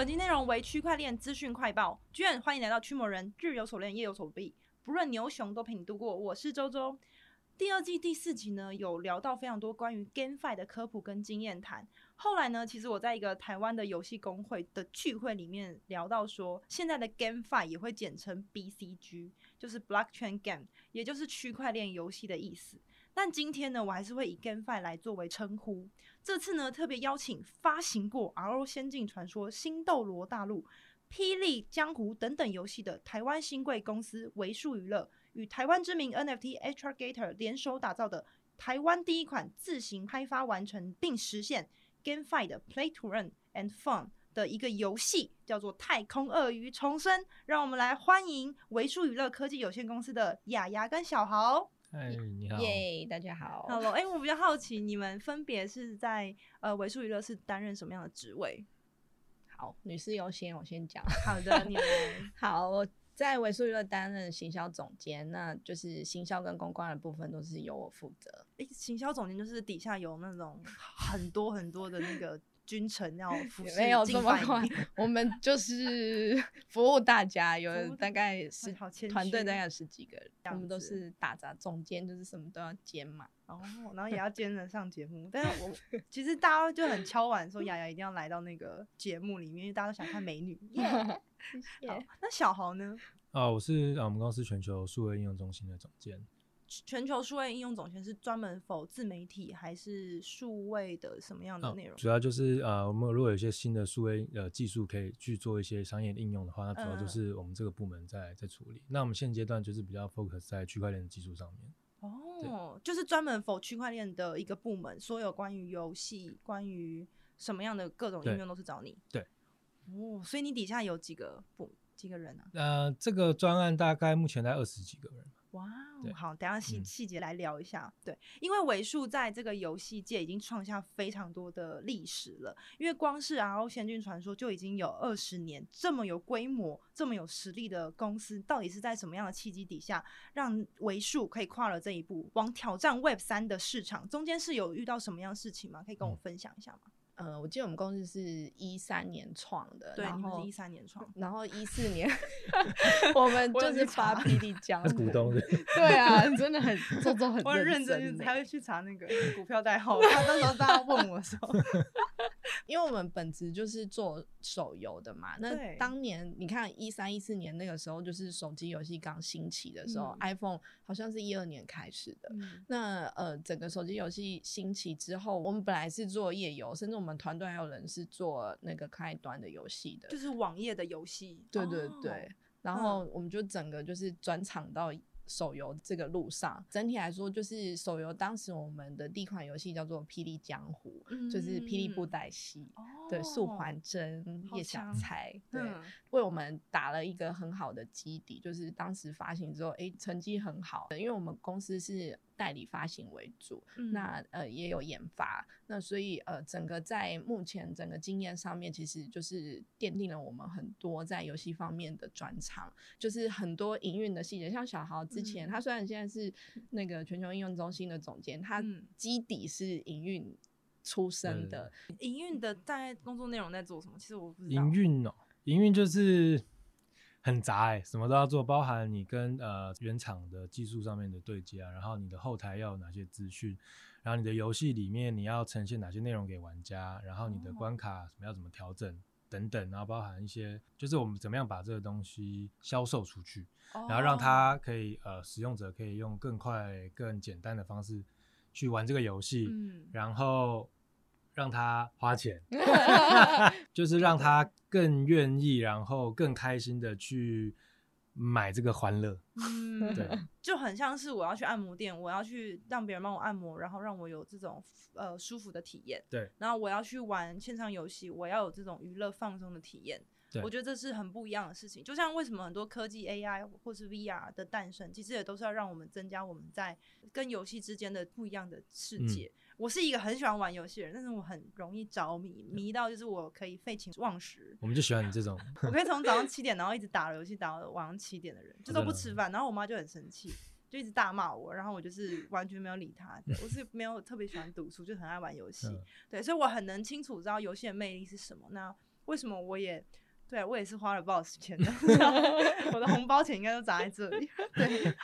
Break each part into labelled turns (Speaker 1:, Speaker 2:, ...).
Speaker 1: 本集内容为区块链资讯快报，居然欢迎来到驱魔人，日有所练，夜有所必，不论牛熊都陪你度过。我是周周。第二季第四集呢，有聊到非常多关于 GameFi 的科普跟经验谈。后来呢，其实我在一个台湾的游戏公会的聚会里面聊到说，现在的 GameFi 也会简称 BCG，就是 Blockchain Game，也就是区块链游戏的意思。但今天呢，我还是会以 GameFi 来作为称呼。这次呢，特别邀请发行过《RO 仙境传说》《新斗罗大陆》《霹雳江湖》等等游戏的台湾新贵公司为数娱乐。与台湾知名 NFT Astragator 联手打造的台湾第一款自行开发完成并实现 GameFi 的 Play to Earn and Fun 的一个游戏，叫做《太空鳄鱼重生》。让我们来欢迎为数娱乐科技有限公司的雅雅跟小豪。
Speaker 2: 嗨，你好。
Speaker 3: 耶，大家好。
Speaker 1: Hello，哎、欸，我比较好奇，你们分别是在呃维数娱乐是担任什么样的职位？
Speaker 3: 好，女士优先，我先讲。
Speaker 1: 好的，你们
Speaker 3: 好。我在维数娱乐担任行销总监，那就是行销跟公关的部分都是由我负责。
Speaker 1: 哎、欸，行销总监就是底下有那种很多很多的那个君臣要 服侍，
Speaker 3: 没有这么快。我们就 是服务大家，有大概十团队大概十几个人，我们都是打杂总监，就是什么都要兼嘛。
Speaker 1: 哦，然后也要 兼着上节目。但是我其实大家就很敲碗说，雅雅一定要来到那个节目里面，因为大家都想看美女。Yeah. 谢谢。那小豪呢？
Speaker 2: 啊，我是啊，我们公司全球数位应用中心的总监。
Speaker 1: 全球数位应用总监是专门 for 自媒体还是数位的什么样的内容？
Speaker 2: 主要就是呃，我们如果有一些新的数位呃技术可以去做一些商业应用的话，那主要就是我们这个部门在在处理。嗯、那我们现阶段就是比较 focus 在区块链的技术上面。
Speaker 1: 哦，就是专门 for 区块链的一个部门，所有关于游戏、关于什么样的各种应用都是找你。
Speaker 2: 对。
Speaker 1: 哦，所以你底下有几个部几个人啊？
Speaker 2: 呃，这个专案大概目前在二十几个人。
Speaker 1: 哇哦，好，等下细细节来聊一下。对，因为尾数在这个游戏界已经创下非常多的历史了，因为光是《RO 仙境传说》就已经有二十年，这么有规模、这么有实力的公司，到底是在什么样的契机底下，让为数可以跨了这一步，往挑战 Web 三的市场？中间是有遇到什么样的事情吗？可以跟我分享一下吗？嗯
Speaker 3: 呃，我记得我们公司是一三年创的，
Speaker 1: 对，
Speaker 3: 然后
Speaker 1: 一三年创，
Speaker 3: 然后一四年 我们就是发霹雳江湖
Speaker 2: 股东的，
Speaker 3: 对啊，真的很做做很认真，
Speaker 1: 还会去查那个股票代号，他到时候大家问我的时候，
Speaker 3: 因为我们本职就是做手游的嘛。那当年你看一三一四年那个时候，就是手机游戏刚兴起的时候，嗯，iPhone 好像是一二年开始的。嗯，那呃，整个手机游戏兴起之后，我们本来是做页游，甚至我们团队还有人是做那个开端的游戏的，
Speaker 1: 就是网页的游戏。
Speaker 3: 对对对，哦、然后我们就整个就是转场到手游这个路上。整体来说，就是手游当时我们的第一款游戏叫做《霹雳江湖》，嗯，就是霹雳布袋戏，哦、对，素还真、叶小钗，对、嗯，为我们打了一个很好的基底。就是当时发行之后，哎，成绩很好，因为我们公司是。代理发行为主，嗯、那呃也有研发，那所以呃整个在目前整个经验上面，其实就是奠定了我们很多在游戏方面的专长，就是很多营运的细节。像小豪之前、嗯，他虽然现在是那个全球应用中心的总监，他基底是营运出身的。
Speaker 1: 营、嗯、运的大概工作内容在做什么？其实我不知道。
Speaker 2: 营运哦，营运就是。很杂哎、欸，什么都要做，包含你跟呃原厂的技术上面的对接啊，然后你的后台要有哪些资讯，然后你的游戏里面你要呈现哪些内容给玩家，然后你的关卡什么要怎么调整等等，然后包含一些就是我们怎么样把这个东西销售出去，然后让它可以呃使用者可以用更快更简单的方式去玩这个游戏，嗯，然后。让他花钱，就是让他更愿意，然后更开心的去买这个欢乐。嗯，对，
Speaker 1: 就很像是我要去按摩店，我要去让别人帮我按摩，然后让我有这种呃舒服的体验。
Speaker 2: 对，
Speaker 1: 然后我要去玩线上游戏，我要有这种娱乐放松的体验。我觉得这是很不一样的事情。就像为什么很多科技 AI 或是 VR 的诞生，其实也都是要让我们增加我们在跟游戏之间的不一样的世界。嗯我是一个很喜欢玩游戏的人，但是我很容易着迷，迷到就是我可以废寝忘食。
Speaker 2: 我们就喜欢你这种，
Speaker 1: 我可以从早上七点，然后一直打游戏打到晚上七点的人，就都不吃饭。然后我妈就很生气，就一直大骂我，然后我就是完全没有理她。我是没有特别喜欢读书，就很爱玩游戏。对，所以我很能清楚知道游戏的魅力是什么。那为什么我也对我也是花了不少时间的，我的红包钱应该都砸在这里。对，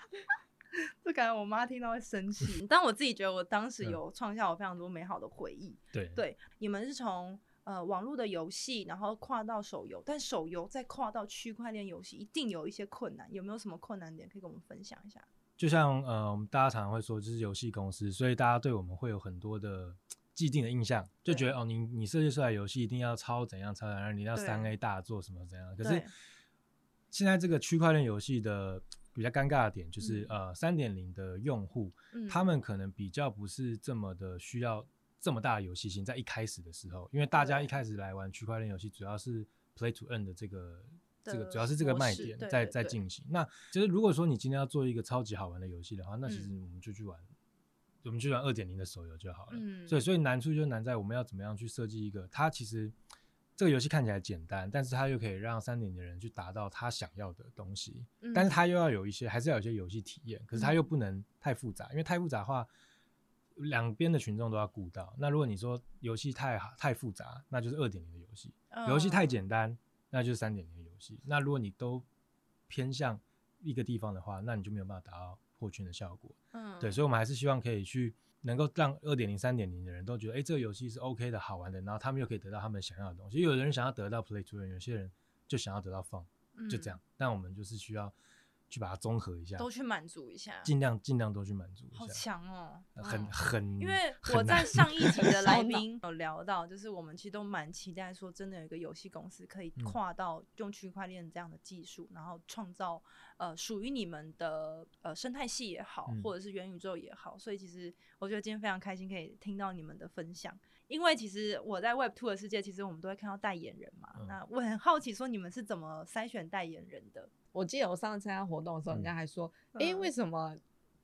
Speaker 1: 就感觉我妈听到会生气，但我自己觉得我当时有创下我非常多美好的回忆。
Speaker 2: 对
Speaker 1: 对，你们是从呃网络的游戏，然后跨到手游，但手游再跨到区块链游戏，一定有一些困难。有没有什么困难点可以跟我们分享一下？
Speaker 2: 就像呃，我们大家常常会说，就是游戏公司，所以大家对我们会有很多的既定的印象，就觉得哦，你你设计出来游戏一定要超怎样超怎样，你要三 A 大作什么怎样。可是现在这个区块链游戏的比较尴尬的点就是，嗯、呃，三点零的用户，嗯、他们可能比较不是这么的需要这么大的游戏性，在一开始的时候，因为大家一开始来玩区块链游戏，主要是 Play to Earn 的这个。这个主要是这个卖点在在进行。那其实如果说你今天要做一个超级好玩的游戏的话，那其实我们就去玩，我们就玩二点零的手游就好了。嗯，所以所以难处就难在我们要怎么样去设计一个，它其实这个游戏看起来简单，但是它又可以让三点零的人去达到他想要的东西。但是它又要有一些，还是要有一些游戏体验，可是它又不能太复杂，因为太复杂的话，两边的群众都要顾到。那如果你说游戏太好太复杂，那就是二点零的游戏；游戏太简单，那就是三点零的游戏。那如果你都偏向一个地方的话，那你就没有办法达到破圈的效果。嗯，对，所以我们还是希望可以去能够让二点零、三点零的人都觉得，哎、欸，这个游戏是 OK 的、好玩的，然后他们又可以得到他们想要的东西。有的人想要得到 Play to Earn，有些人就想要得到 Fun，就这样。嗯、但我们就是需要。去把它综合一下，
Speaker 1: 都去满足一下，
Speaker 2: 尽量尽量都去满足一下。
Speaker 1: 好强哦，
Speaker 2: 很很，
Speaker 1: 因为我在上一集的来宾有聊到，就是我们其实都蛮期待说，真的有一个游戏公司可以跨到用区块链这样的技术，然后创造呃属于你们的呃生态系也好，或者是元宇宙也好。所以其实我觉得今天非常开心可以听到你们的分享，因为其实我在 Web Two 的世界，其实我们都会看到代言人嘛。那我很好奇说，你们是怎么筛选代言人的？
Speaker 3: 我记得我上次参加活动的时候，人家还说：“哎，为什么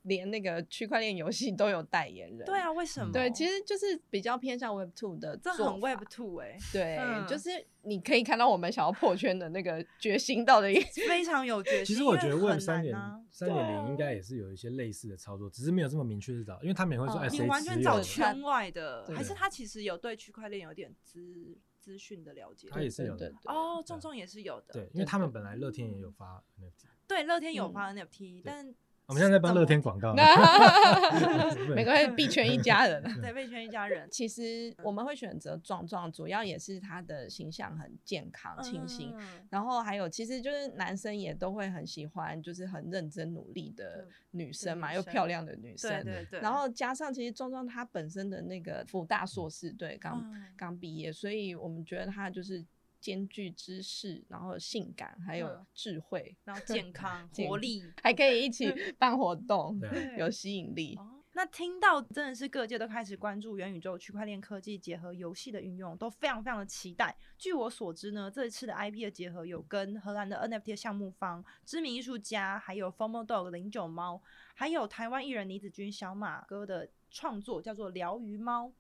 Speaker 3: 连那个区块链游戏都有代言人？”
Speaker 1: 对啊，为什么？
Speaker 3: 对，其实就是比较偏向 Web Two 的，
Speaker 1: 这很 Web Two 哎。
Speaker 3: 对，就是你可以看到我们想要破圈的那个决心到底
Speaker 1: 非常有决心。
Speaker 2: 其实我觉得 Web 三点三点零应该也是有一些类似的操作，只是没有这么明确的找，因为他们也会说：“哎，
Speaker 1: 你完全找圈外的，还是他其实有对区块链有点资。”资讯的了解，
Speaker 2: 他也是有的
Speaker 1: 哦，重重也是有的，
Speaker 2: 对，因为他们本来乐天也有发 NFT，
Speaker 1: 对，乐天有发 NFT，但
Speaker 2: 我们现在在帮乐天广告，
Speaker 3: 没关系，币圈一家人，
Speaker 1: 对，币圈一家人。
Speaker 3: 其实我们会选择壮壮，主要也是他的形象很健康、清新，然后还有其实就是男生也都会很喜欢，就是很认真努力的女生嘛，又漂亮的女生，对对对。然后加上其实壮壮他本身的那个福大硕士，对，刚刚毕业，所以我们觉得他就是。兼具知识，然后性感，还有智慧，
Speaker 1: 然后健康、活力，
Speaker 3: 还可以一起办活动，有吸引力。
Speaker 1: 那听到真的是各界都开始关注元宇宙、区块链科技结合游戏的运用，都非常非常的期待。据我所知呢，这一次的 IP 的结合有跟荷兰的 NFT 项目方、知名艺术家，还有 Formal Dog 零九猫，还有台湾艺人李子君小马哥的创作，叫做疗愈猫。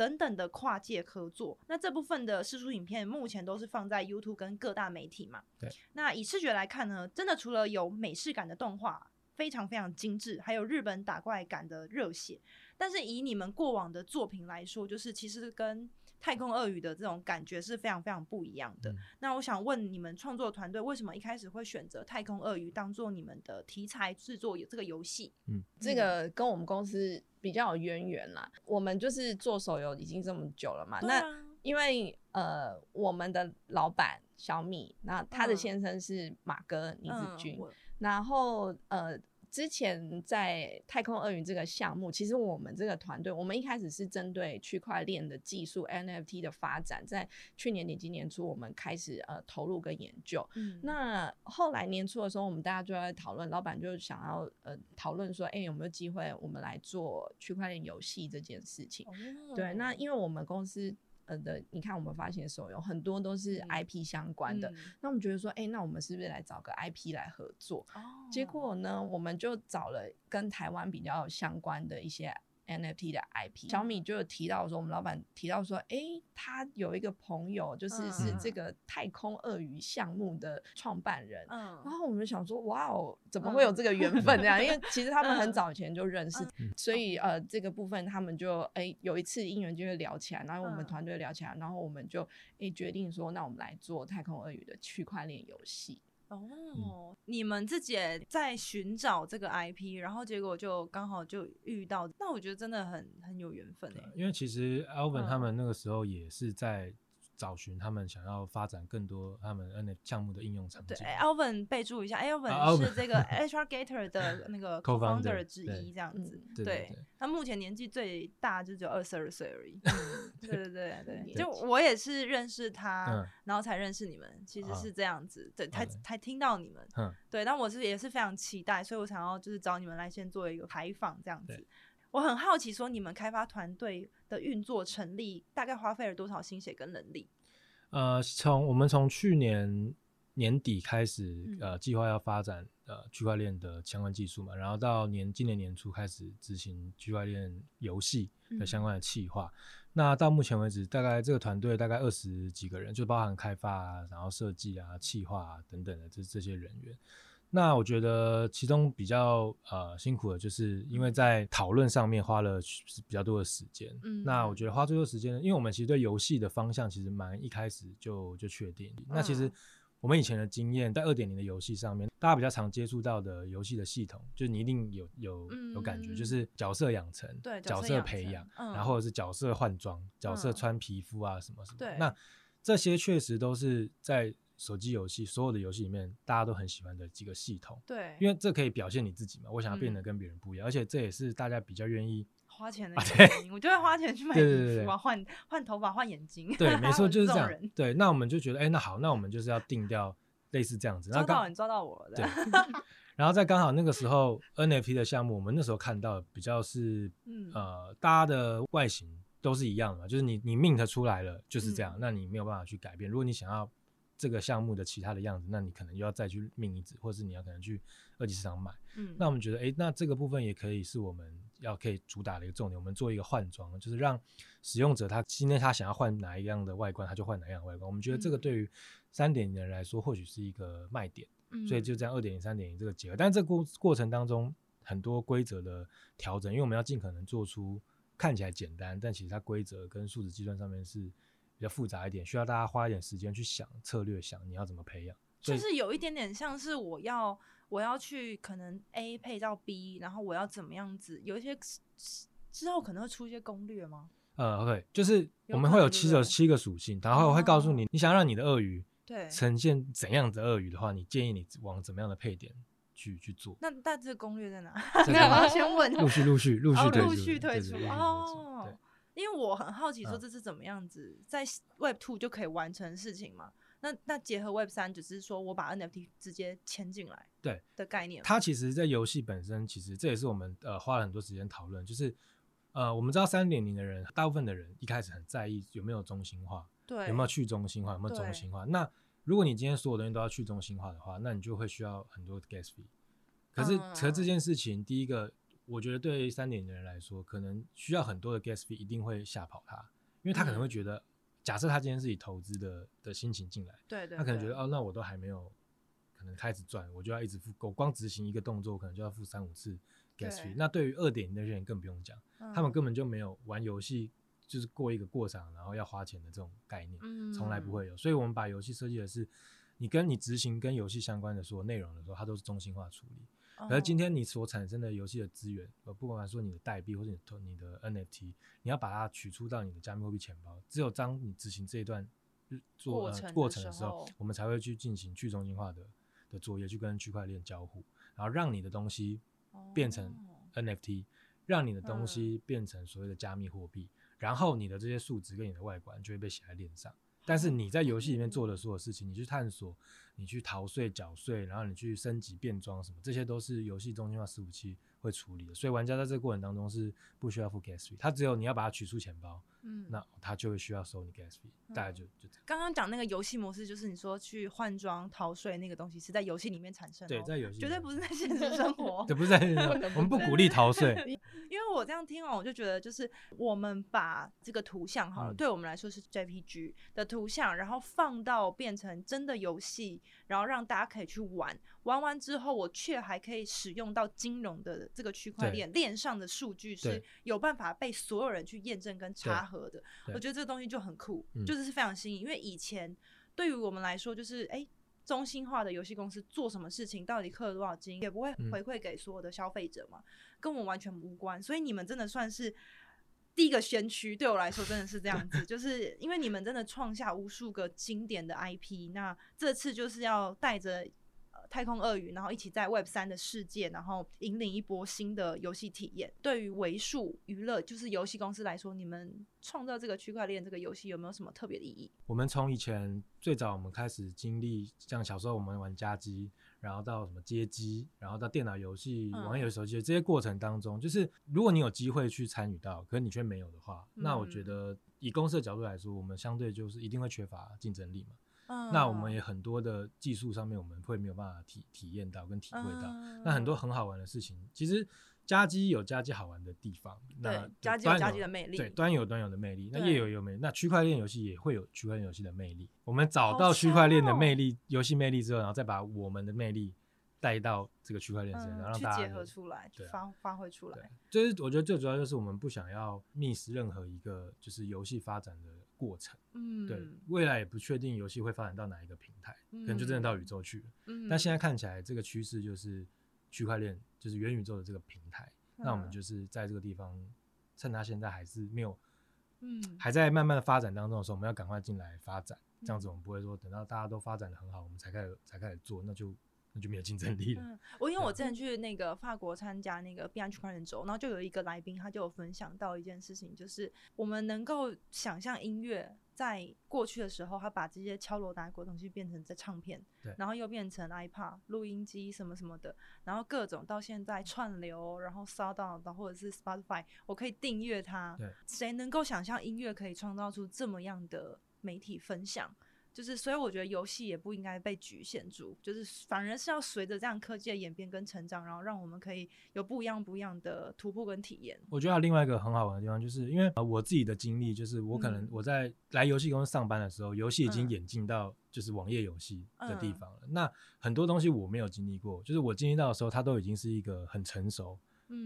Speaker 1: 等等的跨界合作，那这部分的试出影片目前都是放在 YouTube 跟各大媒体嘛。
Speaker 2: 对。
Speaker 1: 那以视觉来看呢，真的除了有美式感的动画，非常非常精致，还有日本打怪感的热血。但是以你们过往的作品来说，就是其实跟太空鳄鱼的这种感觉是非常非常不一样的。嗯、那我想问你们创作团队，为什么一开始会选择太空鳄鱼当做你们的题材制作有这个游戏？
Speaker 3: 嗯，这个跟我们公司比较有渊源啦。我们就是做手游已经这么久了嘛。啊、那因为呃，我们的老板小米，那他的先生是马哥倪子君，嗯、然后呃。之前在太空鳄鱼这个项目，其实我们这个团队，我们一开始是针对区块链的技术 NFT 的发展，在去年底今年初，我们开始呃投入跟研究。嗯，那后来年初的时候，我们大家就在讨论，老板就想要呃讨论说，哎、欸，有没有机会我们来做区块链游戏这件事情？哦、对，那因为我们公司。的，你看我们发行的手游很多都是 IP 相关的，嗯、那我们觉得说，哎、欸，那我们是不是来找个 IP 来合作？哦、结果呢，我们就找了跟台湾比较相关的一些 NFT 的 IP。小米就有提到说，我们老板提到说，哎，他有一个朋友，就是是这个太空鳄鱼项目的创办人。嗯，然后我们想说，哇哦，怎么会有这个缘分这样？因为其实他们很早以前就认识，所以呃，这个部分他们就哎有一次因缘就会聊起来，然后我们团队聊起来，然后我们就哎决定说，那我们来做太空鳄鱼的区块链游戏。
Speaker 1: 哦，嗯、你们自己也在寻找这个 IP，然后结果就刚好就遇到，那我觉得真的很很有缘分哎。
Speaker 2: 因为其实 Alvin 他们那个时候也是在。找寻他们想要发展更多他们 NFT 项目的应用场景。
Speaker 1: 对，Alvin 备注一下，Alvin 是这个 HRGator 的那个 co-founder 之一，这样子。对，他目前年纪最大就只有二十二岁而已。对对对 对，就我也是认识他，然后才认识你们，其实是这样子。对，才才听到你们。对，但我是也是非常期待，所以我想要就是找你们来先做一个采访这样子。我很好奇，说你们开发团队的运作成立大概花费了多少心血跟能力？
Speaker 2: 呃，从我们从去年年底开始，呃，计划要发展呃区块链的相关技术嘛，然后到年今年年初开始执行区块链游戏的相关的企划。嗯、那到目前为止，大概这个团队大概二十几个人，就包含开发啊，然后设计啊、企划啊等等的这这些人员。那我觉得其中比较呃辛苦的，就是因为在讨论上面花了比较多的时间。嗯，那我觉得花最多时间，因为我们其实对游戏的方向其实蛮一开始就就确定。嗯、那其实我们以前的经验，在二点零的游戏上面，大家比较常接触到的游戏的系统，就是你一定有有有感觉，就是角色养成，对，角色培养，嗯、然后是角色换装，角色穿皮肤啊什么什么。对，那这些确实都是在。手机游戏所有的游戏里面，大家都很喜欢的几个系统，对，因为这可以表现你自己嘛。我想要变得跟别人不一样，嗯、而且这也是大家比较愿意
Speaker 1: 花钱的原因。我就会花钱去买衣服啊，换换头发、换眼睛。
Speaker 2: 对，没错，就是这样。对，那我们就觉得，哎、欸，那好，那我们就是要定掉类似这样子。
Speaker 1: 抓到你抓到我了。对。
Speaker 2: 然后在刚好那个时候，NFT 的项目，我们那时候看到比较是，嗯、呃，大家的外形都是一样的嘛，就是你你 mint 出来了就是这样，嗯、那你没有办法去改变。如果你想要。这个项目的其他的样子，那你可能又要再去命一支，或是你要可能去二级市场买。嗯，那我们觉得，哎，那这个部分也可以是我们要可以主打的一个重点。我们做一个换装，就是让使用者他今天他想要换哪一样的外观，他就换哪一样的外观。我们觉得这个对于三点零的人来说，或许是一个卖点。嗯，所以就这样二点零、三点零这个结合。但是这过过程当中很多规则的调整，因为我们要尽可能做出看起来简单，但其实它规则跟数值计算上面是。比较复杂一点，需要大家花一点时间去想策略，想你要怎么培养。
Speaker 1: 就是有一点点像是我要我要去可能 A 配到 B，然后我要怎么样子？有一些之后可能会出一些攻略吗？
Speaker 2: 呃，OK，就是我们会有七个七个属性，然后我会告诉你，你想让你的鳄鱼对呈现怎样的鳄鱼的话，你建议你往怎么样的配点去去做。那
Speaker 1: 大致攻略在哪？那我先问。
Speaker 2: 陆续陆续陆续
Speaker 1: 陆续推出哦。因为我很好奇，说这是怎么样子在 Web Two 就可以完成事情嘛？那那结合 Web 三，只是说我把 NFT 直接牵进来，对的概念。
Speaker 2: 它其实，在游戏本身，其实这也是我们呃花了很多时间讨论。就是呃，我们知道三点零的人，大部分的人一开始很在意有没有中心化，对，有没有去中心化，有没有中心化。那如果你今天所有东西都要去中心化的话，那你就会需要很多 gas fee。可是，可是这件事情，第一个。我觉得对于三点的人来说，可能需要很多的 gas fee，一定会吓跑他，因为他可能会觉得，假设他今天是以投资的的心情进来，对对，他可能觉得哦，那我都还没有可能开始赚，我就要一直付，我光执行一个动作，可能就要付三五次 gas fee。那对于二点零的人更不用讲，他们根本就没有玩游戏就是过一个过场，然后要花钱的这种概念，从来不会有。所以我们把游戏设计的是，你跟你执行跟游戏相关的所有内容的时候，它都是中心化处理。而今天你所产生的游戏的资源，呃，不管说你的代币或者你的你的 NFT，你要把它取出到你的加密货币钱包，只有当你执行这一段做过程，呃、过程的时候，我们才会去进行去中心化的的作业，去跟区块链交互，然后让你的东西变成 NFT，让你的东西变成所谓的加密货币，然后你的这些数值跟你的外观就会被写在链上。但是你在游戏里面做的所有事情，你去探索，你去逃税、缴税，然后你去升级、变装什么，这些都是游戏中心化伺服器会处理的。所以玩家在这个过程当中是不需要付 gas 费，他只有你要把它取出钱包，嗯，那他就会需要收你 gas fee，嗯、大概就就这样。
Speaker 1: 刚刚讲那个游戏模式，就是你说去换装、逃税那个东西是在游戏里面产生的，
Speaker 2: 对，在游戏
Speaker 1: 绝对不是在 现实生活，
Speaker 2: 对，不是在现实生活，我们不鼓励逃税。
Speaker 1: 因为我这样听完，我就觉得就是我们把这个图像好了，嗯、对我们来说是 JPG 的图像，然后放到变成真的游戏，然后让大家可以去玩。玩完之后，我却还可以使用到金融的这个区块链链上的数据是有办法被所有人去验证跟查核的。我觉得这个东西就很酷，就是是非常新颖。因为以前对于我们来说，就是哎。欸中心化的游戏公司做什么事情，到底氪了多少金，也不会回馈给所有的消费者嘛，嗯、跟我们完全无关。所以你们真的算是第一个先驱，对我来说真的是这样子，就是因为你们真的创下无数个经典的 IP，那这次就是要带着。太空鳄鱼，然后一起在 Web 三的世界，然后引领一波新的游戏体验。对于为数娱乐，就是游戏公司来说，你们创造这个区块链这个游戏有没有什么特别的意义？
Speaker 2: 我们从以前最早我们开始经历，像小时候我们玩家机，然后到什么街机，然后到电脑游戏、网页手机这些过程当中，就是如果你有机会去参与到，可是你却没有的话，嗯、那我觉得以公司的角度来说，我们相对就是一定会缺乏竞争力嘛。那我们也很多的技术上面，我们会没有办法体体验到跟体会到。那很多很好玩的事情，其实家机有家机好玩的地方。那
Speaker 1: 家机有家机的魅力。
Speaker 2: 对，端游有端游的魅力。那页游有魅力。那区块链游戏也会有区块链游戏的魅力。我们找到区块链的魅力、游戏魅力之后，然后再把我们的魅力带到这个区块链上，然后让大家
Speaker 1: 结合出来，发发挥出来。
Speaker 2: 就是我觉得最主要就是我们不想要 miss 任何一个就是游戏发展的。过程，嗯，对，未来也不确定游戏会发展到哪一个平台，嗯、可能就真的到宇宙去了。嗯，但现在看起来这个趋势就是区块链，就是元宇宙的这个平台。嗯、那我们就是在这个地方，趁它现在还是没有，嗯，还在慢慢的发展当中的时候，我们要赶快进来发展，这样子我们不会说等到大家都发展的很好，我们才开始才开始做，那就。那就没有竞争力了。嗯，
Speaker 1: 我因为我之前去那个法国参加那个币安区块链周，然后就有一个来宾，他就有分享到一件事情，就是我们能够想象音乐在过去的时候，他把这些敲锣打鼓的东西变成在唱片，对，然后又变成 iPad 录音机什么什么的，然后各种到现在串流，然后 SoundOn 或者是 Spotify，我可以订阅它。对，谁能够想象音乐可以创造出这么样的媒体分享？就是，所以我觉得游戏也不应该被局限住，就是反而是要随着这样科技的演变跟成长，然后让我们可以有不一样不一样的突破跟体验。
Speaker 2: 我觉得还有另外一个很好玩的地方，就是因为我自己的经历，就是我可能我在来游戏公司上班的时候，游戏已经演进到就是网页游戏的地方了。嗯、那很多东西我没有经历过，就是我经历到的时候，它都已经是一个很成熟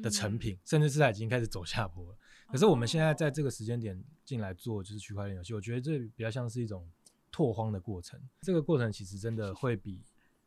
Speaker 2: 的成品，嗯、甚至是它已经开始走下坡了。可是我们现在在这个时间点进来做就是区块链游戏，我觉得这比较像是一种。拓荒的过程，这个过程其实真的会比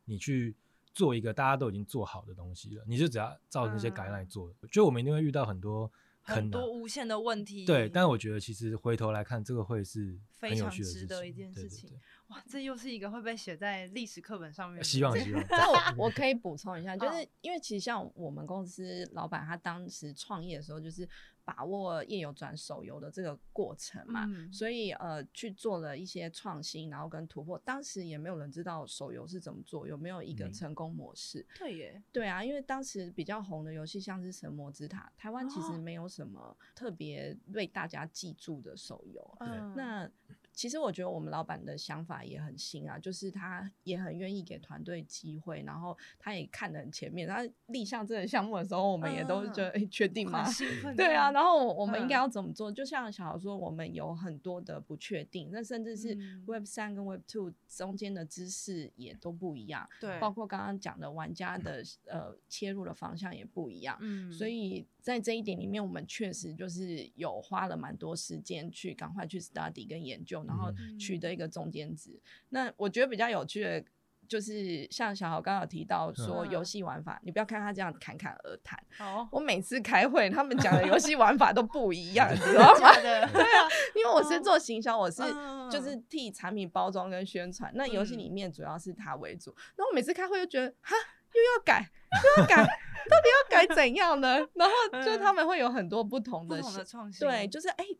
Speaker 2: 你去做一个大家都已经做好的东西了，你就只要照那些改来做。嗯、就我们一定会遇到很多
Speaker 1: 很多无限的问题，
Speaker 2: 对。但我觉得其实回头来看，这个会是很有趣的
Speaker 1: 非常值得一件事情。对对对哇，这又是一个会被写在历史课本上面。
Speaker 2: 希望希望。
Speaker 3: 那 我我可以补充一下，就是因为其实像我们公司老板他当时创业的时候，就是。把握页游转手游的这个过程嘛，嗯、所以呃去做了一些创新，然后跟突破。当时也没有人知道手游是怎么做，有没有一个成功模式？
Speaker 1: 嗯、对耶，
Speaker 3: 对啊，因为当时比较红的游戏像是《神魔之塔》，台湾其实没有什么特别为大家记住的手游。
Speaker 1: 哦、
Speaker 3: 那其实我觉得我们老板的想法也很新啊，就是他也很愿意给团队机会，然后他也看得很前面。他立项这个项目的时候，我们也都觉得，哎、嗯，确定吗？对啊，然后我们应该要怎么做？嗯、就像小豪说，我们有很多的不确定，那甚至是 Web 三跟 Web two 中间的知识也都不一样。对，包括刚刚讲的玩家的呃切入的方向也不一样。嗯，所以在这一点里面，我们确实就是有花了蛮多时间去赶快去 study 跟研究。然后取得一个中间值。嗯、那我觉得比较有趣的，就是像小豪刚刚有提到说游戏玩法，嗯、你不要看他这样侃侃而谈。哦，我每次开会，他们讲的游戏玩法都不一样，你知道吗？对啊，因为我是做行销，我是就是替产品包装跟宣传。那游戏里面主要是他为主。那我每次开会就觉得，哈，又要改，又要改，到底要改怎样呢？然后就他们会有很多不同的创新，对，就是哎。欸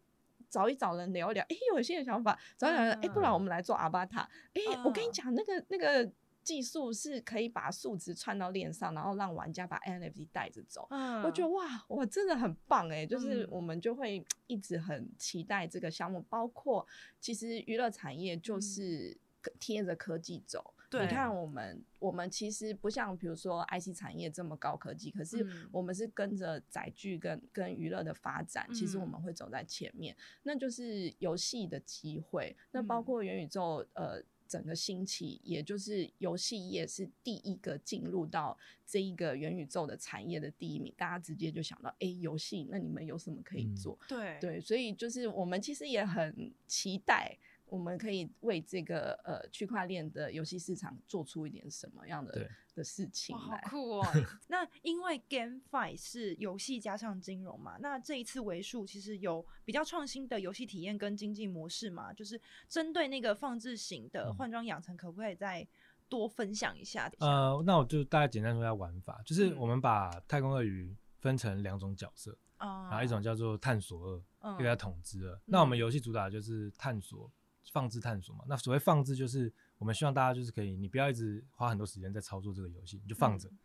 Speaker 3: 找一找人聊一聊，哎、欸，有新的想法，找一找人，哎、不然我们来做阿巴塔。哎、我跟你讲，那个那个技术是可以把数值串到链上，然后让玩家把 NFT 带着走。嗯，我觉得哇，我真的很棒哎，就是我们就会一直很期待这个项目。嗯、包括其实娱乐产业就是贴着科技走。
Speaker 1: 对
Speaker 3: 你看我们，我们其实不像比如说 IC 产业这么高科技，可是我们是跟着载具跟跟娱乐的发展，嗯，其实我们会走在前面。那就是游戏的机会，那包括元宇宙，呃。整个兴起，也就是游戏业是第一个进入到这一个元宇宙的产业的第一名，大家直接就想到，哎，游戏，那你们有什么可以做？
Speaker 1: 嗯、对
Speaker 3: 对，所以就是我们其实也很期待。我们可以为这个呃区块链的游戏市场做出一点什么样的的事情来？
Speaker 1: 好酷哦！那因为 GameFi 是游戏加上金融嘛，那这一次为数其实有比较创新的游戏体验跟经济模式嘛，就是针对那个放置型的换装养成，可不可以再多分享一下？
Speaker 2: 嗯、呃，那我就大概简单说一下玩法，就是我们把太空鳄鱼分成两种角色，嗯、然后一种叫做探索二，嗯、一个叫统治二。那我们游戏主打就是探索。放置探索嘛，那所谓放置就是我们希望大家就是可以，你不要一直花很多时间在操作这个游戏，你就放着。嗯、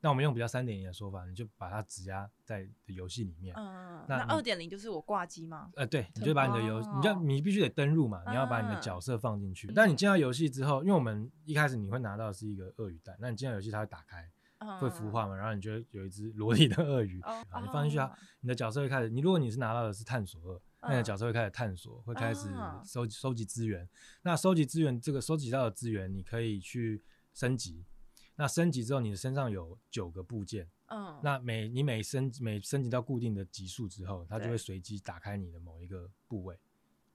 Speaker 2: 那我们用比较三点零的说法，你就把它指压在游戏里面。
Speaker 1: 嗯，那二点零就是我挂机吗？
Speaker 2: 呃，对，你就把你的游，你就你必须得登入嘛，你要把你的角色放进去。嗯、但你进到游戏之后，因为我们一开始你会拿到的是一个鳄鱼蛋，那你进到游戏它会打开，嗯、会孵化嘛，然后你就有一只裸体的鳄鱼，啊、嗯，你放进去啊，你的角色会开始。你如果你是拿到的是探索二。那个角色会开始探索，会开始收集收集资源。那收集资源，这个收集到的资源，你可以去升级。那升级之后，你的身上有九个部件。嗯。那每你每升每升级到固定的级数之后，它就会随机打开你的某一个部位。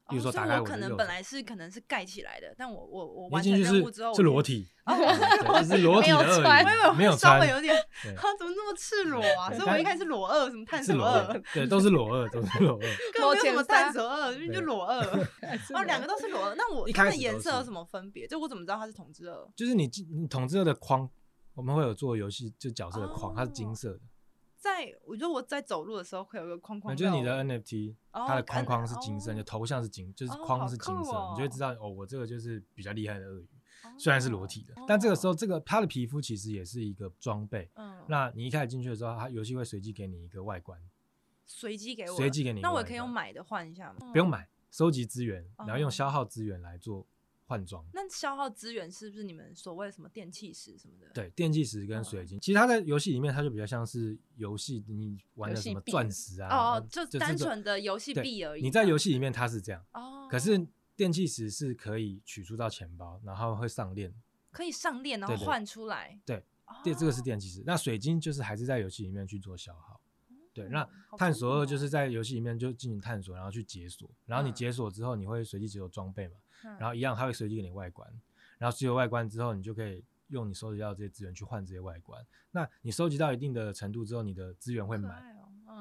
Speaker 2: 比如说，打开我，
Speaker 1: 我可能本来是可能是盖起来的，但我我我完成任务之后
Speaker 2: 是裸体，是裸体的鳄鱼，没有穿，
Speaker 1: 稍微有点，他 怎么那么赤裸啊？所以我一开始裸二，什么探索二，
Speaker 2: 对，都是裸二，都是裸二，
Speaker 1: 根本没有什么探索二，就裸二，哦，两个都是裸二。那我它的颜色有什么分别？就我怎么知道它是统治二？
Speaker 2: 就是你你统治二的框，我们会有做游戏就角色的框，它是金色的。
Speaker 1: 在我觉得我在走路的时候会有个框框，
Speaker 2: 就是你的 NFT，它的框框是金色，就头像是金，就是框是金色，你就会知道哦，我这个就是比较厉害的鳄鱼，虽然是裸体的，但这个时候这个它的皮肤其实也是一个装备。嗯，那你一开始进去的时候，它游戏会随机给你一个外观，
Speaker 1: 随机给我，
Speaker 2: 随机给你，
Speaker 1: 那我可以用买的换一下吗？
Speaker 2: 不用买，收集资源，然后用消耗资源来做。换装，
Speaker 1: 那消耗资源是不是你们所谓什么电气石什么的？
Speaker 2: 对，电气石跟水晶，嗯、其实它在游戏里面，它就比较像是游戏你玩的什么钻石啊，
Speaker 1: 哦，就单纯的游戏币而已。
Speaker 2: 你在游戏里面它是这样，哦，可是电气石是可以取出到钱包，然后会上链，
Speaker 1: 可以上链然后换出来。
Speaker 2: 对，对，这个是电气石。那水晶就是还是在游戏里面去做消耗。对，那探索二就是在游戏里面就进行探索，然后去解锁，然后你解锁之后你会随机解锁装备嘛。然后一样，它会随机给你外观，然后只有外观之后，你就可以用你收集到这些资源去换这些外观。那你收集到一定的程度之后，你的资源会满，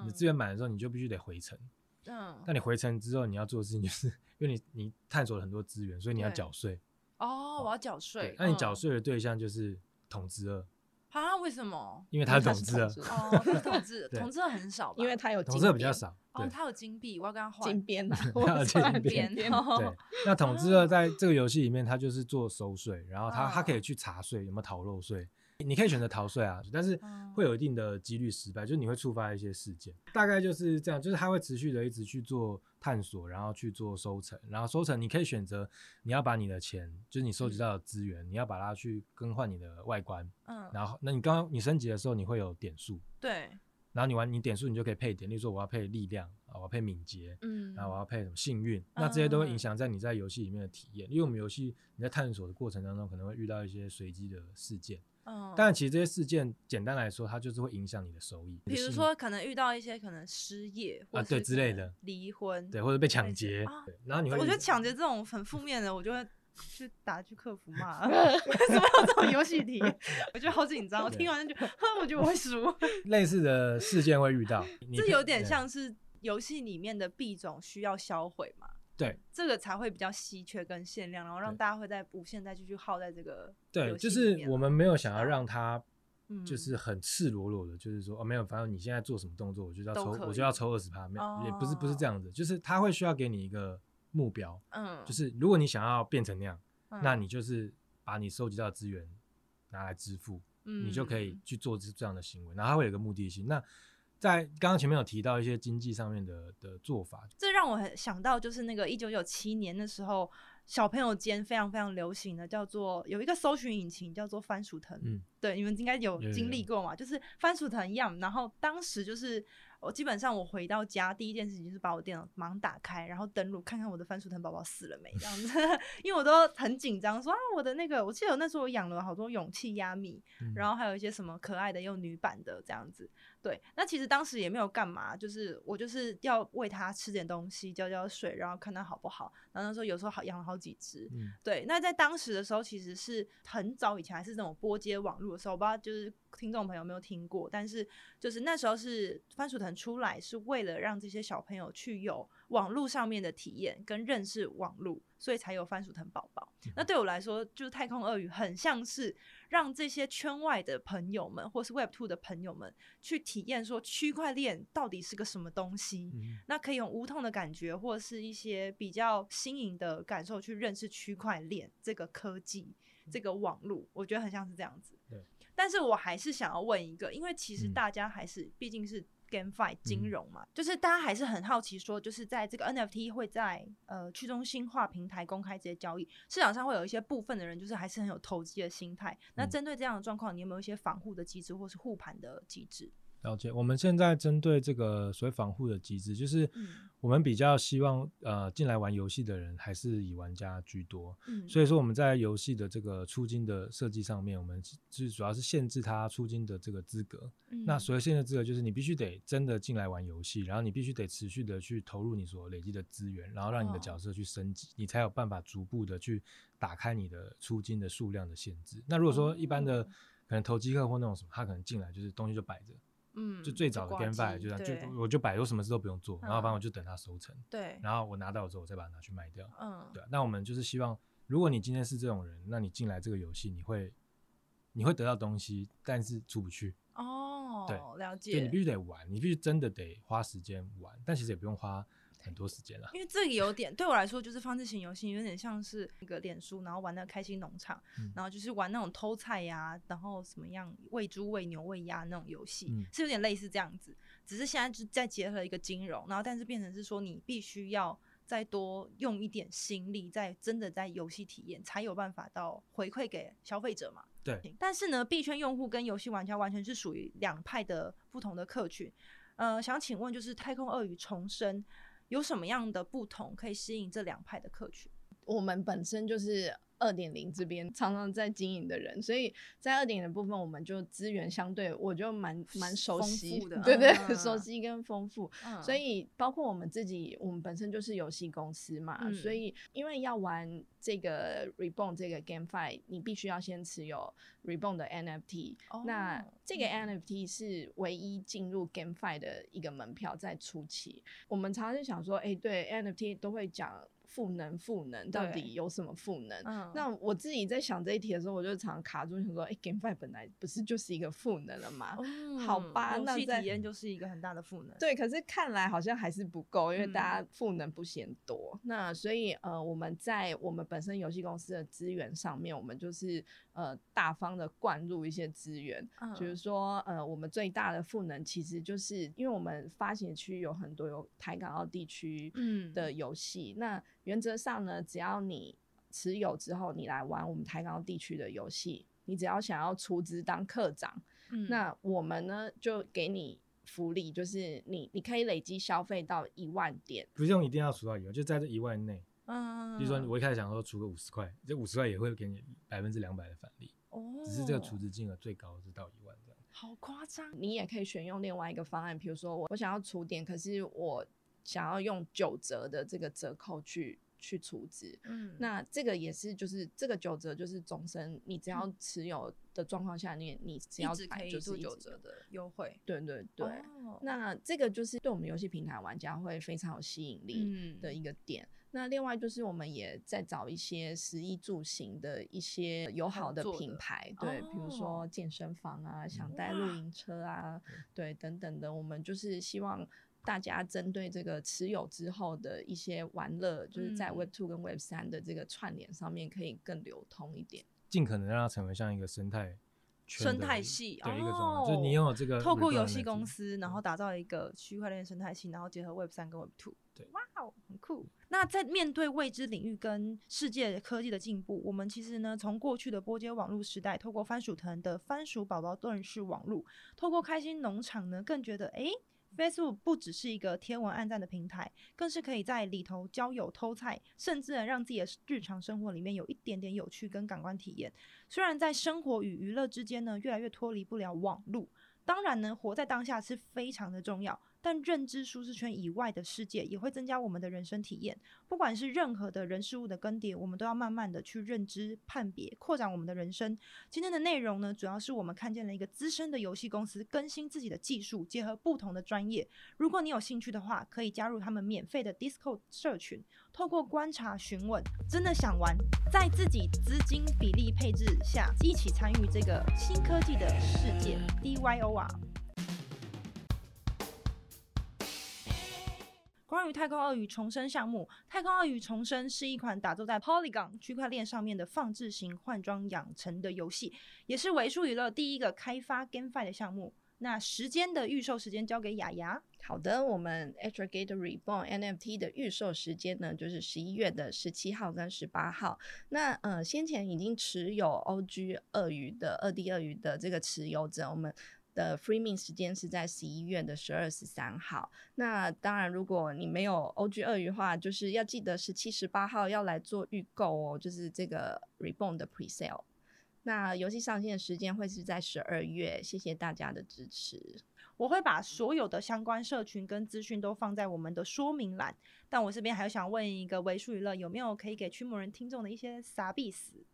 Speaker 2: 你资源满的时候，你就必须得回城。嗯，那你回城之后，你要做的事情就是，因为你你探索了很多资源，所以你要缴税。
Speaker 1: 哦，我要缴税。
Speaker 2: 那你缴税的对象就是统治二。
Speaker 1: 啊？为什么？
Speaker 2: 因为他是统治
Speaker 1: 哦，统治，统治很少，
Speaker 3: 因为他有
Speaker 2: 统治比较少。
Speaker 1: 哦，他有金币，我要跟他换
Speaker 3: 金边
Speaker 2: 他有金边。对，那统治二在这个游戏里面，他就是做收税，然后他他可以去查税，有没有逃漏税。你可以选择逃税啊，但是会有一定的几率失败，就是你会触发一些事件。大概就是这样，就是它会持续的一直去做探索，然后去做收成，然后收成你可以选择你要把你的钱，就是你收集到的资源，嗯、你要把它去更换你的外观。嗯，然后那你刚刚你升级的时候，你会有点数。
Speaker 1: 对。
Speaker 2: 然后你玩你点数，你就可以配点，例如说我要配力量啊，我要配敏捷，嗯，然后我要配什么幸运，那这些都会影响在你在游戏里面的体验。因为我们游戏你在探索的过程当中，可能会遇到一些随机的事件。嗯，但其实这些事件简单来说，它就是会影响你的收益。
Speaker 1: 比如说，可能遇到一些可能失业啊，
Speaker 2: 对之类的，
Speaker 1: 离婚，
Speaker 2: 对，或者被抢劫。然后你会，
Speaker 1: 我觉得抢劫这种很负面的，我就会去打去客服骂。为什么有这种游戏题？我觉得好紧张。我听完就觉得，我觉得我会输。
Speaker 2: 类似的事件会遇到，
Speaker 1: 这有点像是游戏里面的币种需要销毁嘛？
Speaker 2: 对，
Speaker 1: 这个才会比较稀缺跟限量，然后让大家会在无限再继续耗在这个。
Speaker 2: 对，就是我们没有想要让它，就是很赤裸裸的，嗯、就是说哦，没有，反正你现在做什么动作，我就要抽，我就要抽二十趴，没有，也不是不是这样子，就是他会需要给你一个目标，嗯，就是如果你想要变成那样，嗯、那你就是把你收集到的资源拿来支付，嗯，你就可以去做这这样的行为，然后它会有个目的性，那。在刚刚前面有提到一些经济上面的的做法，
Speaker 1: 这让我很想到，就是那个一九九七年的时候，小朋友间非常非常流行的，叫做有一个搜寻引擎叫做番薯藤。嗯，对，你们应该有经历过嘛？就是番薯藤一样。然后当时就是。我基本上我回到家第一件事情就是把我电脑忙打开，然后登录看看我的番薯藤宝宝死了没这样子，因为我都很紧张，说啊我的那个，我记得我那时候我养了好多勇气鸭米，然后还有一些什么可爱的又女版的这样子。对，那其实当时也没有干嘛，就是我就是要喂它吃点东西，浇浇水，然后看它好不好。然后那时候有时候好养了好几只，嗯、对。那在当时的时候，其实是很早以前，还是这种拨接网络的时候，我不知道就是听众朋友有没有听过，但是就是那时候是番薯藤出来，是为了让这些小朋友去有网络上面的体验跟认识网络，所以才有番薯藤宝宝。嗯、那对我来说，就是太空鳄鱼很像是。让这些圈外的朋友们，或是 Web Two 的朋友们，去体验说区块链到底是个什么东西。嗯、那可以用无痛的感觉，或是一些比较新颖的感受去认识区块链这个科技、嗯、这个网络。我觉得很像是这样子。对。但是我还是想要问一个，因为其实大家还是毕竟是。GameFi 金融嘛，嗯、就是大家还是很好奇，说就是在这个 NFT 会在呃去中心化平台公开这些交易，市场上会有一些部分的人，就是还是很有投机的心态。那针对这样的状况，你有没有一些防护的机制，或是护盘的机制？
Speaker 2: 了解，我们现在针对这个所谓防护的机制，就是我们比较希望呃进来玩游戏的人还是以玩家居多，嗯，所以说我们在游戏的这个出金的设计上面，我们是主要是限制他出金的这个资格。嗯，那所谓限制资格，就是你必须得真的进来玩游戏，然后你必须得持续的去投入你所累积的资源，然后让你的角色去升级，你才有办法逐步的去打开你的出金的数量的限制。那如果说一般的可能投机客或那种什么，他可能进来就是东西就摆着。嗯，就最早的 GameFi 就这样，就我就摆，我什么事都不用做，然后反正我就等它收成。对，然后我拿到之后，我再把它拿去卖掉。嗯，对。那我们就是希望，如果你今天是这种人，那你进来这个游戏，你会你会得到东西，但是出不去。哦，对，
Speaker 1: 了解。
Speaker 2: 对，你必须得玩，你必须真的得花时间玩，但其实也不用花。很多时间了，
Speaker 1: 因为这个有点对我来说，就是放置型游戏，有点像是那个脸书，然后玩那个开心农场，嗯、然后就是玩那种偷菜呀、啊，然后什么样喂猪、喂牛、喂鸭那种游戏，嗯、是有点类似这样子。只是现在就再结合一个金融，然后但是变成是说，你必须要再多用一点心力，在真的在游戏体验，才有办法到回馈给消费者嘛。
Speaker 2: 对。
Speaker 1: 但是呢，币圈用户跟游戏玩家完全是属于两派的不同的客群。呃，想请问就是太空鳄鱼重生。有什么样的不同可以吸引这两派的客群？
Speaker 3: 我们本身就是。二点零这边常常在经营的人，所以在二点零的部分，我们就资源相对我就蛮蛮熟悉的，对对，嗯、熟悉跟丰富。嗯、所以包括我们自己，我们本身就是游戏公司嘛，嗯、所以因为要玩这个 Reborn 这个 GameFi，你必须要先持有 Reborn 的 NFT。哦、那这个 NFT 是唯一进入 GameFi 的一个门票，在初期，我们常常就想说，哎、欸，对 NFT 都会讲。赋能，赋能到底有什么赋能？嗯、那我自己在想这一题的时候，我就常常卡住，想说，哎、欸、，Game Five 本来不是就是一个赋能了吗？嗯、好吧，那
Speaker 1: 体验就是一个很大的赋能。
Speaker 3: 对，可是看来好像还是不够，因为大家赋能不嫌多。嗯、那所以，呃，我们在我们本身游戏公司的资源上面，我们就是呃大方的灌入一些资源，嗯、就是说，呃，我们最大的赋能其实就是因为我们发行区有很多有台港澳地区的游戏，嗯、那原则上呢，只要你持有之后，你来玩我们台港地区的游戏，你只要想要出资当课长，嗯、那我们呢就给你福利，就是你你可以累积消费到一万点，
Speaker 2: 不用一定要出到一万，就在这一万内。嗯，比如说我一开始想说出个五十块，这五十块也会给你百分之两百的返利。哦，只是这个储值金额最高是到一万这样。
Speaker 1: 好夸张！
Speaker 3: 你也可以选用另外一个方案，比如说我我想要储点，可是我。想要用九折的这个折扣去去储值，嗯，那这个也是就是这个九折就是终身，你只要持有的状况下，你你只要买就是九折的优惠，对对对。哦、那这个就是对我们游戏平台玩家会非常有吸引力的一个点。嗯、那另外就是我们也在找一些食衣住行的一些友好的品牌，对，比如说健身房啊，想带露营车啊，对，等等的，我们就是希望。大家针对这个持有之后的一些玩乐，就是在 Web Two 跟 Web 三的这个串联上面，可以更流通一点，
Speaker 2: 尽可能让它成为像一个生态
Speaker 1: 生态系，
Speaker 2: 对、
Speaker 1: 哦、
Speaker 2: 一个状态，就是你拥有这个
Speaker 1: 透过游戏公司，然后打造一个区块链生态系，然后结合 Web 三跟 Web two，
Speaker 2: 对，
Speaker 1: 哇哦，很酷。那在面对未知领域跟世界科技的进步，我们其实呢，从过去的波接网络时代，透过番薯藤的番薯宝宝认识网络，透过开心农场呢，更觉得哎。诶 Facebook 不只是一个天文暗战的平台，更是可以在里头交友、偷菜，甚至让自己的日常生活里面有一点点有趣跟感官体验。虽然在生活与娱乐之间呢，越来越脱离不了网络，当然呢，活在当下是非常的重要。但认知舒适圈以外的世界，也会增加我们的人生体验。不管是任何的人事物的更迭，我们都要慢慢的去认知、判别、扩展我们的人生。今天的内容呢，主要是我们看见了一个资深的游戏公司更新自己的技术，结合不同的专业。如果你有兴趣的话，可以加入他们免费的 Discord 社群，透过观察、询问，真的想玩，在自己资金比例配置下，一起参与这个新科技的世界。DYOR。关于太空鳄鱼重生项目，太空鳄鱼重生是一款打造在 Polygon 区块链上面的放置型换装养成的游戏，也是为数娱乐第一个开发 GameFi 的项目。那时间的预售时间交给雅雅。
Speaker 3: 好的，我们 Astrogate Reborn NFT 的预售时间呢，就是十一月的十七号跟十八号。那呃，先前已经持有 OG 鳄鱼的二 D 鳄鱼的这个持有者，我们。的 free mint 时间是在十一月的十二、十三号。那当然，如果你没有 OG 鳄鱼的话，就是要记得十七、十八号要来做预购哦，就是这个 Reborn 的 Presale。那游戏上线的时间会是在十二月。谢谢大家的支持。
Speaker 1: 我会把所有的相关社群跟资讯都放在我们的说明栏。但我这边还想问一个为数娱乐，有没有可以给驱魔人听众的一些傻逼死？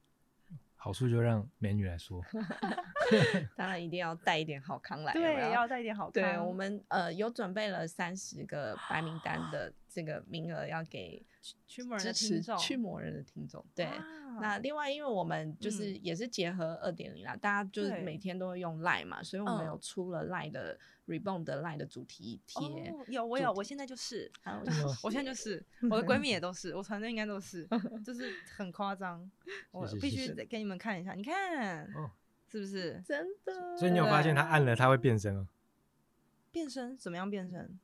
Speaker 2: 好处就让美女来说
Speaker 3: 当然一定要带一点好康来，
Speaker 1: 对，要带一点好康。
Speaker 3: 对，我们呃有准备了三十个白名单的这个名额，要给驱魔人的听众。驱魔人的听众，对。那另外，因为我们就是也是结合二点零啦，大家就是每天都会用 Line 嘛，所以我们有出了 Line 的 Reborn 的 Line 的主题贴。
Speaker 1: 有，我有，我现在就是，我现在就是，我的闺蜜也都是，我团队应该都是，就是很夸张，我必须得给你们看一下，你看，是不是
Speaker 3: 真的？
Speaker 2: 所以你有发现他按了他会变身哦？
Speaker 1: 变身？怎么样变身？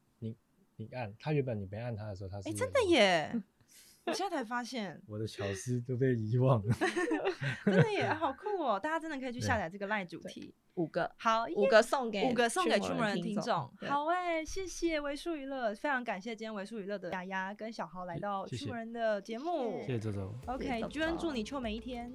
Speaker 2: 你你按，它原本你没按它的时候，它是哎，
Speaker 1: 真的耶！我现在才发现，
Speaker 2: 我的巧思都被遗忘了，
Speaker 1: 真的耶，好酷哦！大家真的可以去下载这个赖主题，
Speaker 3: 五个
Speaker 1: 好，
Speaker 3: 五个送给
Speaker 1: 五个送给驱魔人的听众。好哎，谢谢为数娱乐，非常感谢今天为数娱乐的雅雅跟小豪来到驱魔人的节目，
Speaker 2: 谢谢周周。
Speaker 1: OK，居然祝你秋美一天。